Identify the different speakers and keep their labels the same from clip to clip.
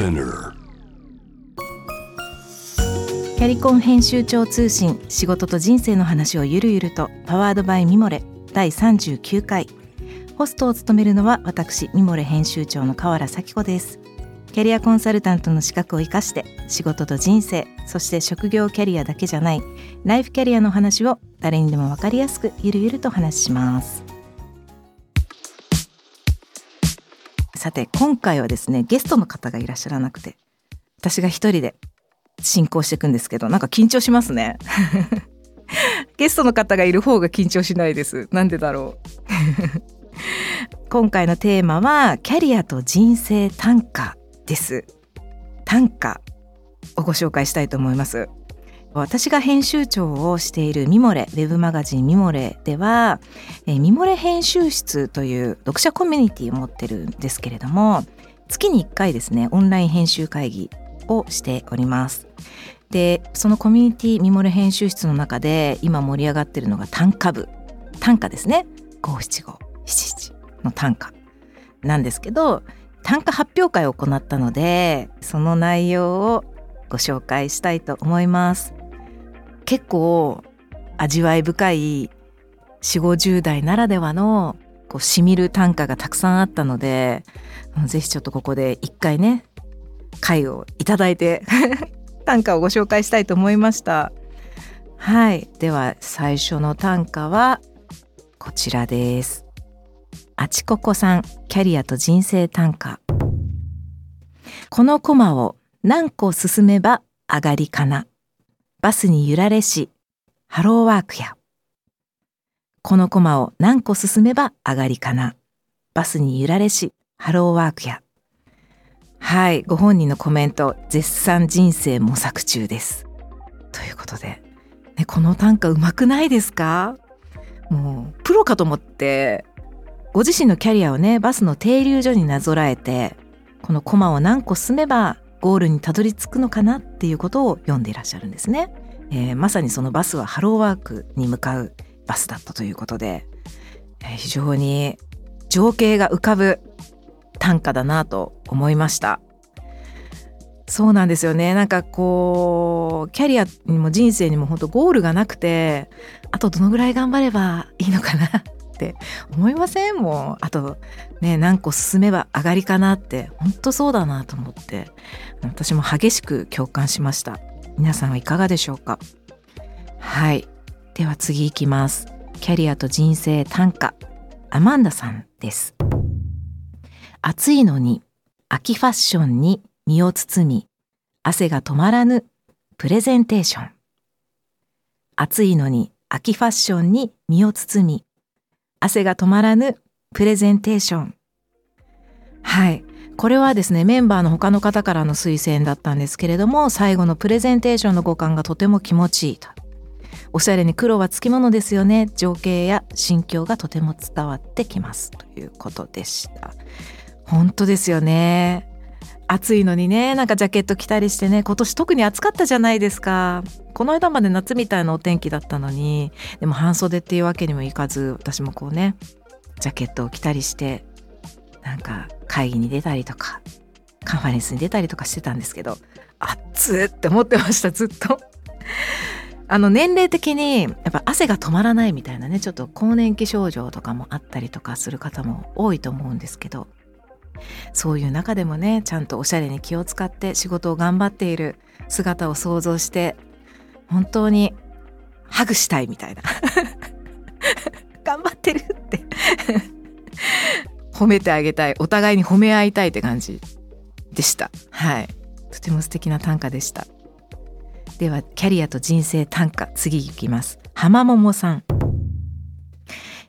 Speaker 1: Spinner
Speaker 2: キャリコン編集長通信仕事と人生の話をゆるゆるとパワードバイミモレ第39回。ホストを務めるのは私ミモレ編集長の河原咲子です。キャリアコンサルタントの資格を生かして仕事と人生そして職業キャリアだけじゃないライフキャリアの話を誰にでも分かりやすくゆるゆると話します。さて今回はですねゲストの方がいらっしゃらなくて私が一人で進行していくんですけどなんか緊張しますね。ゲストの方がいる方が緊張しないです。なんでだろう。今回のテーマはキャリアと人生短歌です。短歌をご紹介したいと思います。私が編集長をしているミモレウェブマガジンミモレではミモレ編集室という読者コミュニティを持ってるんですけれども月に1回ですねオンライン編集会議をしております。でそのコミュニティミモレ編集室の中で今盛り上がってるのが短歌部短歌ですね。五七五。七七の短歌なんですけど短歌発表会を行ったのでその内容をご紹介したいと思います。結構味わい深い4 5 0代ならではのこうしみる短歌がたくさんあったのでぜひちょっとここで一回ね回をいただいて 短歌をご紹介したいと思いました。はい。では最初の短歌はこちらです。あちここさんキャリアと人生短歌。このコマを何個進めば上がりかな？バスに揺られしハローワークや。このコマを何個進めば上がりかな。バスに揺られしハローワークや。はいご本人のコメント絶賛人生模索中です。ということで、ね、この短歌うまくないですか？もうプロかと思ってご自身のキャリアをねバスの停留所になぞらえてこのコマを何個進めばゴールにたどり着くのかなっていうことを読んでいらっしゃるんですね、えー、まさにそのバスはハローワークに向かうバスだったということで、えー、非常に情景が浮かぶ短歌だなと思いました。そうなんですよね。なんかこうキャリアにも人生にも本当ゴールがなくてあとどのぐらい頑張ればいいのかな って思いません？もうあとね何個進めば上がりかなって本当そうだなと思って私も激しく共感しました。皆さんはいかがでしょうか？はい。では次いきます。キャリアと人生短歌。アマンダさんです。暑いのに秋ファッションに身を包み汗が止まらぬプレゼンテーション。暑いのに秋ファッションに身を包み汗が止まらぬプレゼンテーション。はい。これはですねメンバーの他の方からの推薦だったんですけれども最後のプレゼンテーションの五感がとても気持ちいいと。おしゃれに黒はつきものですよね。情景や心境がとても伝わってきますということでした。本当ですよね。暑いのにねなんかジャケット着たりしてね今年特に暑かったじゃないですか。この間まで夏みたいなお天気だったのにでも半袖っていうわけにもいかず私もこうねジャケットを着たりしてなんか会議に出たりとかカンファレンスに出たりとかしてたんですけど暑って思ってましたずっと。あの年齢的にやっぱ汗が止まらないみたいなねちょっと更年期症状とかもあったりとかする方も多いと思うんですけどそういう中でもねちゃんとおしゃれに気を使って仕事を頑張っている姿を想像して本当にハグしたいみたいな。頑張ってるって。褒めてあげたい。お互いに褒め合いたいって感じでした。はい。とても素敵な短歌でした。ではキャリアと人生短歌次いきます。浜桃さん。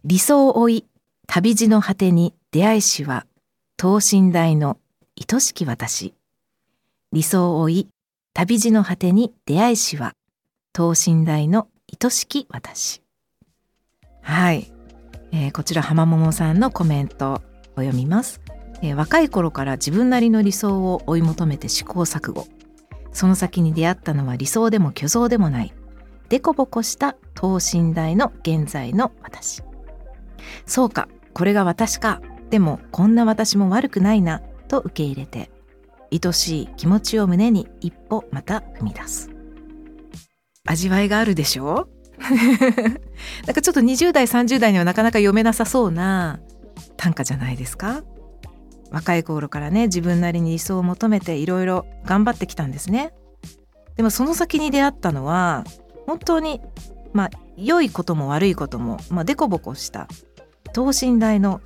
Speaker 2: 理想を追い旅路の果てに出会いしは等身大の愛しき私。理想を追い、旅路の果てに出会いしは、等身大の愛しき私。はい、えー、こちら浜桃さんのコメントを読みます、えー、若い頃から自分なりの理想を追い求めて試行錯誤。その先に出会ったのは理想でも虚像でもない。でこぼこした等身大の現在の私。そうか、これが私か。でもこんな私も悪くないなと受け入れて愛しい気持ちを胸に一歩また踏み出す味わいがあるでしょ？なんかちょっと20代30代にはなかなか読めなさそうな短歌じゃないですか？若い頃からね自分なりに理想を求めていろいろ頑張ってきたんですね。でもその先に出会ったのは本当にまあ良いことも悪いことも、まあ、デコボコした等身大の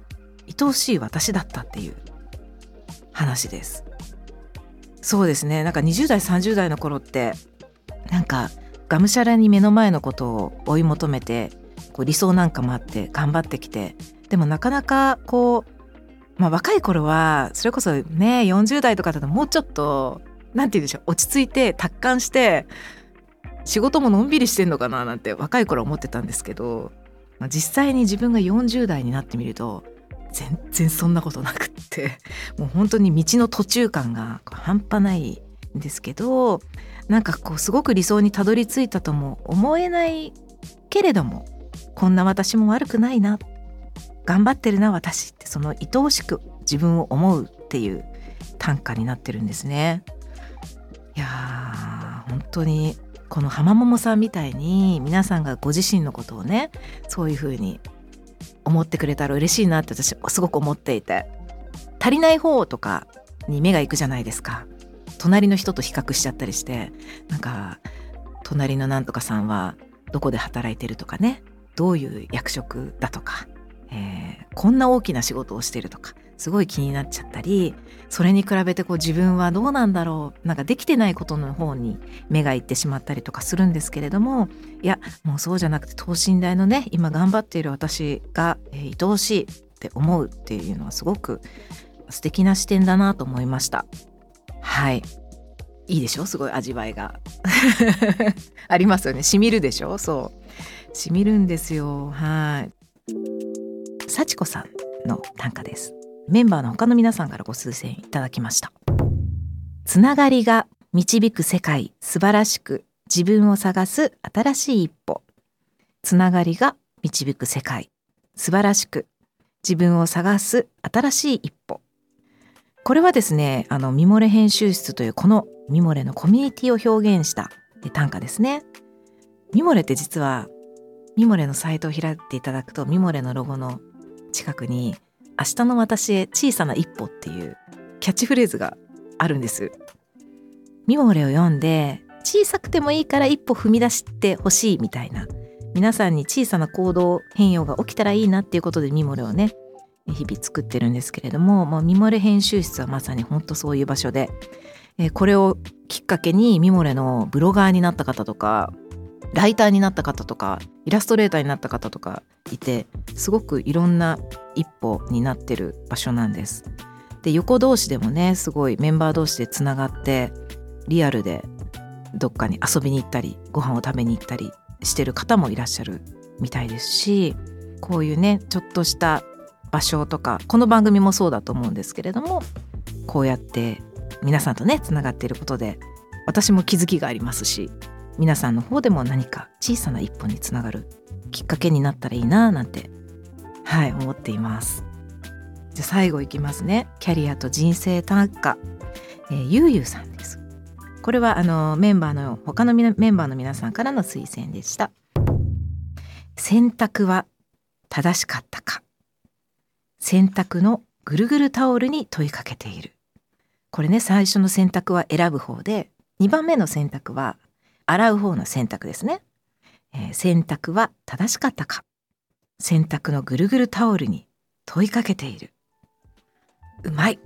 Speaker 2: 愛おしい私だったっていう話です。そうですね。なんか20代30代の頃ってなんかがむしゃらに目の前のことを追い求めてこう理想なんかもあって頑張ってきてでもなかなかこう、まあ、若い頃はそれこそね40代とかだともうちょっと何て言うんでしょう落ち着いて達観して仕事ものんびりしてんのかななんて若い頃思ってたんですけど、まあ、実際に自分が40代になってみると全然そんなことなくってもう本当に道の途中感が半端ないんですけどなんかこうすごく理想にたどり着いたとも思えないけれどもこんな私も悪くないなっ頑張ってるな私ってその愛おしく自分を思うっていう短歌になってるんですね。いやー本当にこの浜桃さんみたいに皆さんがご自身のことをねそういうふうに思ってくれたら嬉しいなって私すごく思っていて。足りない方とかに目がいくじゃないですか。隣の人と比較しちゃったりしてなんか隣のなんとかさんはどこで働いてるとかねどういう役職だとか、えー、こんな大きな仕事をしてるとかすごい気になっちゃったりそれに比べてこう自分はどうなんだろうなんかできてないことの方に目がいってしまったりとかするんですけれどもいやもうそうじゃなくて等身大のね今頑張っている私が、えー、愛おしいって思うっていうのはすごく素敵な視点だなと思いました。はい。いいでしょ？すごい味わいが。ありますよね。しみるでしょ？そう。しみるんですよ。はい。幸子さんの短歌です。メンバーの他の皆さんからご推薦いただきました。つながりが導く世界素晴らしく自分を探す新しい一歩。つながりが導く世界素晴らしく自分を探す新しい一歩。これはですねあのミモレ編集室というこのミモレのコミュニティを表現した短歌ですね。ミモレって実はミモレのサイトを開いていただくとミモレのロゴの近くに明日の私へ小さな一歩っていうキャッチフレーズがあるんです。ミモレを読んで小さくてもいいから一歩踏み出してほしいみたいな。皆さんに小さな行動変容が起きたらいいなっていうことでミモレをね日々作ってるんですけれどももうミモレ編集室はまさに本当そういう場所で、えこれをきっかけにミモレのブロガーになった方とかライターになった方とかイラストレーターになった方とかいてすごくいろんな一歩になってる場所なんです。で横同士でもねすごいメンバー同士でつながってリアルでどっかに遊びに行ったりご飯を食べに行ったりしてる方もいらっしゃるみたいですしこういうねちょっとした場所とかこの番組もそうだと思うんですけれどもこうやって皆さんとねつながっていることで私も気づきがありますし皆さんの方でも何か小さな一歩につながるきっかけになったらいいななんてはい思っています。じゃあ最後いきますね。キャリアと人生短歌、えー、ゆうゆうさんです。これはあのメンバーの他のメンバーの皆さんからの推薦でした。選択は正しかったか。選択のぐるぐるタオルに問いかけている。これね最初の選択は選ぶ方で2番目の選択は洗う方の選択ですね、えー、選択は正しかったか。洗濯のぐるぐるタオルに問いかけている。うまい。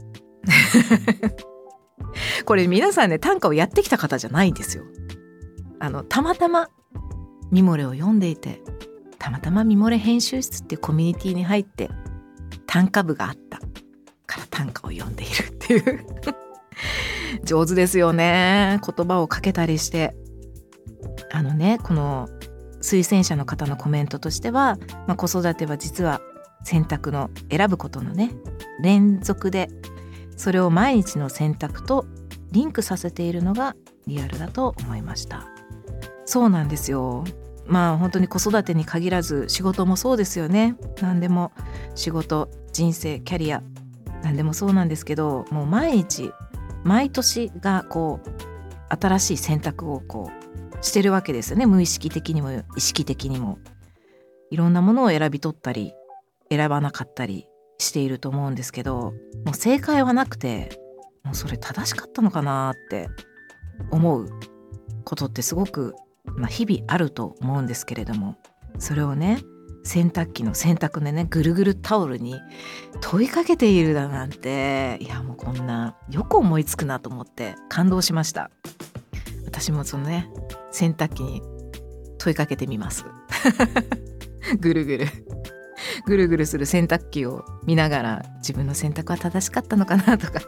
Speaker 2: これ皆さんね短歌をやってきた方じゃないんですよ。あのたまたまミモレを読んでいてたまたまミモレ編集室っていうコミュニティに入って短歌部があった。から短歌を読んでいるっていう。上手ですよね。言葉をかけたりして。あのねこの推薦者の方のコメントとしては、まあ、子育ては実は選択の選ぶことのね連続でそれを毎日の選択とリンクさせているのがリアルだと思いました。そうなんですよ。まあ本当に子育てに限らず仕事もそうですよね。何でも仕事人生キャリア何でもそうなんですけどもう毎日毎年がこう新しい選択をこうしてるわけですよね。無意識的にも意識的にも。いろんなものを選び取ったり選ばなかったりしていると思うんですけどもう正解はなくてもうそれ正しかったのかなって思うことってすごく、まあ、日々あると思うんですけれどもそれをね洗濯機の洗濯でねぐるぐるタオルに問いかけているだなんていやもうこんなよく思いつくなと思って感動しました。私もそのね洗濯機に問いかけてみます。ぐるぐる。ぐるぐるする洗濯機を見ながら自分の選択は正しかったのかなとか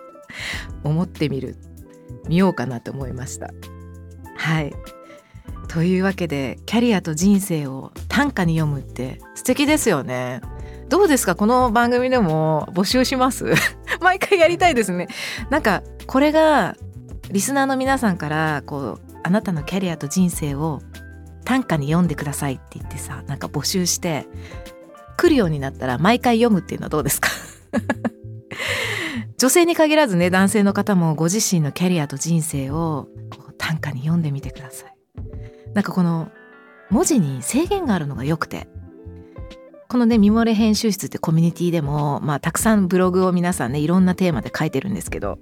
Speaker 2: 思ってみる見ようかなと思いました。はい。というわけでキャリアと人生を短歌に読むって素敵ですよね。どうですか？この番組でも募集します？毎回やりたいですね。なんかこれがリスナーの皆さんからこうあなたのキャリアと人生を短歌に読んでくださいって言ってさなんか募集して来るようになったら毎回読むっていうのはどうですか？女性に限らずね男性の方もご自身のキャリアと人生を短歌に読んでみてください。なんかこの文字に制限があるのが良くてこのねミモレ編集室ってコミュニティでもまあたくさんブログを皆さんねいろんなテーマで書いてるんですけど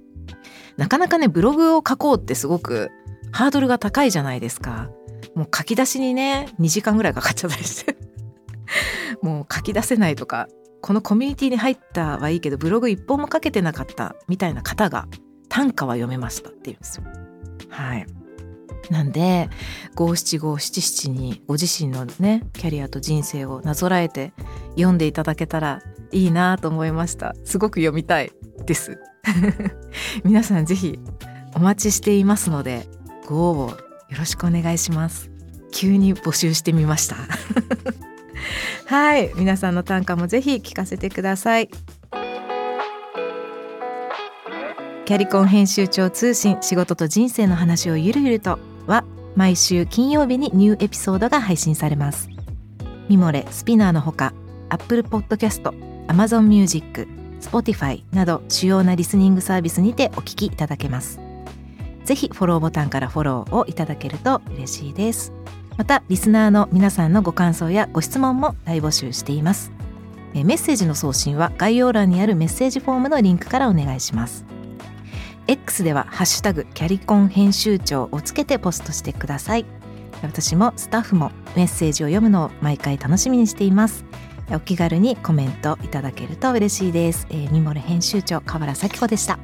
Speaker 2: なかなかねブログを書こうってすごくハードルが高いじゃないですか。もう書き出しにね2時間ぐらいかかっちゃったりして。もう書き出せないとかこのコミュニティに入ったはいいけどブログ一本も書けてなかったみたいな方が短歌は読めましたって言うんですよ。はい。なんで五七五七七にご自身のねキャリアと人生をなぞらえて読んでいただけたらいいなと思いました。すごく読みたいです。皆さんぜひお待ちしていますのでご応募よろしくお願いします。急に募集してみました。はい皆さんの短歌もぜひ聞かせてください。キャリコン編集長通信仕事と人生の話をゆるゆるとは毎週金曜日にニューエピソードが配信されます。ミモレスピナーのほか Apple Podcast、Amazon Music、Spotify など主要なリスニングサービスにてお聞きいただけます。ぜひフォローボタンからフォローをいただけると嬉しいです。またリスナーの皆さんのご感想やご質問も大募集しています。メッセージの送信は概要欄にあるメッセージフォームのリンクからお願いします。X ではハッシュタグキャリコン編集長をつけてポストしてください。私もスタッフもメッセージを読むのを毎回楽しみにしています。お気軽にコメントいただけると嬉しいです、えー、ミモレ編集長河原咲子でした。